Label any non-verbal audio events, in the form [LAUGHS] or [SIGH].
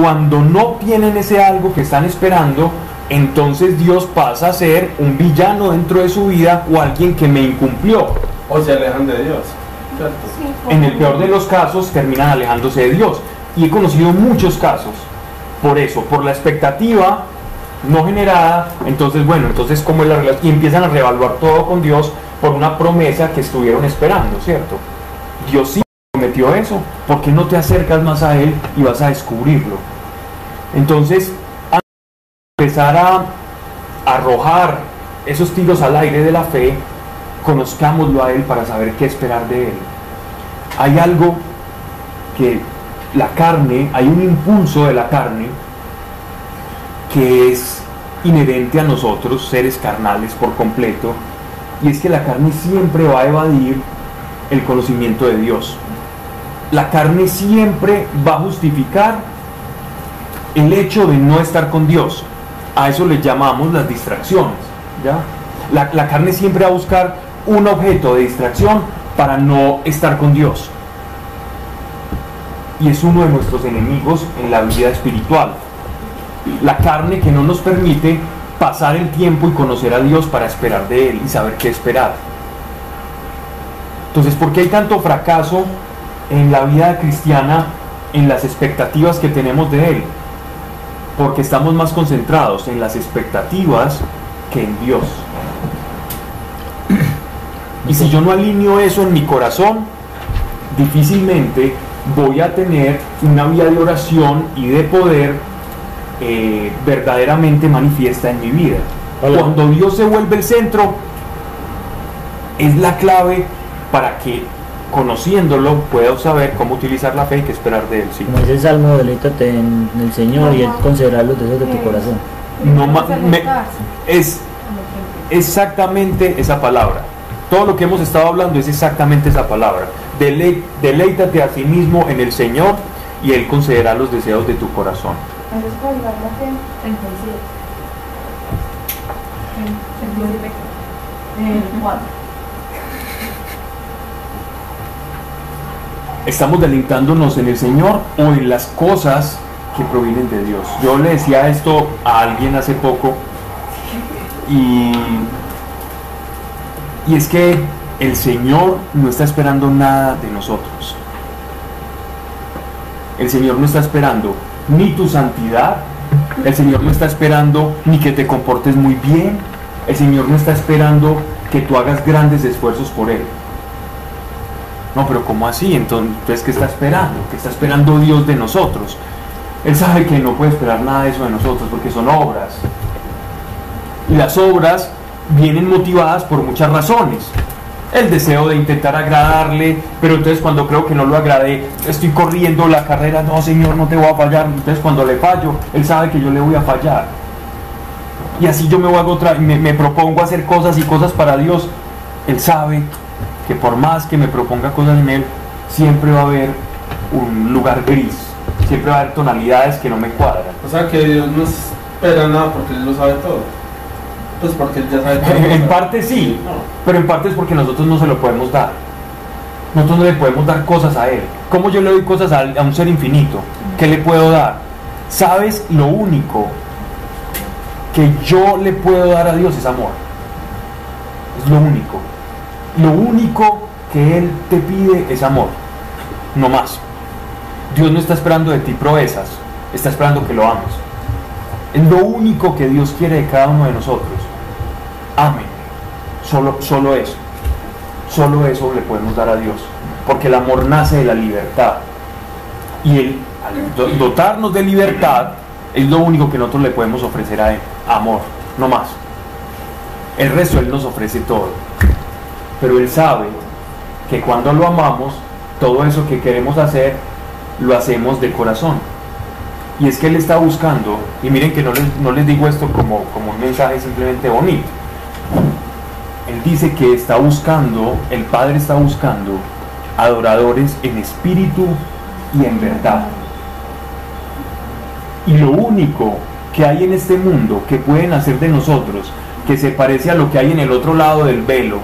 cuando no tienen ese algo que están esperando, entonces Dios pasa a ser un villano dentro de su vida o alguien que me incumplió. O se alejan de Dios. En el peor de los casos terminan alejándose de Dios. Y he conocido muchos casos. Por eso, por la expectativa no generada, entonces bueno, entonces cómo es la relación y empiezan a reevaluar todo con Dios por una promesa que estuvieron esperando, ¿cierto? Dios sí prometió eso, ¿por qué no te acercas más a Él y vas a descubrirlo? Entonces, antes de empezar a arrojar esos tiros al aire de la fe, conozcámoslo a Él para saber qué esperar de Él. Hay algo que la carne, hay un impulso de la carne que es inherente a nosotros, seres carnales por completo, y es que la carne siempre va a evadir el conocimiento de Dios. La carne siempre va a justificar el hecho de no estar con Dios. A eso le llamamos las distracciones. La, la carne siempre va a buscar un objeto de distracción para no estar con Dios. Y es uno de nuestros enemigos en la vida espiritual. La carne que no nos permite pasar el tiempo y conocer a Dios para esperar de Él y saber qué esperar. Entonces, ¿por qué hay tanto fracaso en la vida cristiana en las expectativas que tenemos de Él? Porque estamos más concentrados en las expectativas que en Dios. [CLEARS THROAT] Y si yo no alineo eso en mi corazón, difícilmente voy a tener una vida de oración y de poder eh, verdaderamente manifiesta en mi vida. Hola. Cuando Dios se vuelve el centro, es la clave para que conociéndolo puedo saber cómo utilizar la fe y qué esperar de él. ¿sí? Como dice el Salmo, deleítate en el Señor y Él considerar los deseos de tu corazón. No es exactamente esa palabra. Todo lo que hemos estado hablando es exactamente esa palabra. Dele, deleítate a sí mismo en el Señor y Él concederá los deseos de tu corazón. Estamos deleitándonos en el Señor o en las cosas que provienen de Dios. Yo le decía esto a alguien hace poco y, y es que el Señor no está esperando nada de nosotros. El Señor no está esperando ni tu santidad, el Señor no está esperando ni que te comportes muy bien, el Señor no está esperando que tú hagas grandes esfuerzos por Él. No, pero ¿cómo así? Entonces, ¿qué está esperando? ¿Qué está esperando Dios de nosotros? Él sabe que no puede esperar nada de eso de nosotros porque son obras. Y las obras vienen motivadas por muchas razones. El deseo de intentar agradarle, pero entonces cuando creo que no lo agradé, estoy corriendo la carrera, no Señor, no te voy a fallar. Entonces cuando le fallo, Él sabe que yo le voy a fallar. Y así yo me voy a otra, me propongo hacer cosas y cosas para Dios. Él sabe que por más que me proponga cosas en Él, siempre va a haber un lugar gris, siempre va a haber tonalidades que no me cuadran. O sea que Dios no espera nada porque Él lo sabe todo. Pues porque Él ya sabe todo. [LAUGHS] en parte sí, No. pero en parte es porque nosotros no se lo podemos dar. Nosotros no le podemos dar cosas a Él. ¿Cómo yo le doy cosas a, a un ser infinito? ¿Qué le puedo dar? ¿Sabes? Lo único que yo le puedo dar a Dios es amor. Es lo único. Lo único que Él te pide es amor. No más. Dios no está esperando de ti proezas, está esperando que lo ames. Es lo único que Dios quiere de cada uno de nosotros. Amén. Solo, solo eso. Solo eso le podemos dar a Dios. Porque el amor nace de la libertad. Y el dotarnos de libertad es lo único que nosotros le podemos ofrecer a Él. Amor, no más. El resto Él nos ofrece todo. Pero Él sabe que cuando lo amamos, todo eso que queremos hacer, lo hacemos de corazón. Y es que Él está buscando, y miren que no les, no les digo esto como, como un mensaje simplemente bonito. Él dice que está buscando, el Padre está buscando adoradores en espíritu y en verdad. Y lo único que hay en este mundo que pueden hacer de nosotros, que se parece a lo que hay en el otro lado del velo,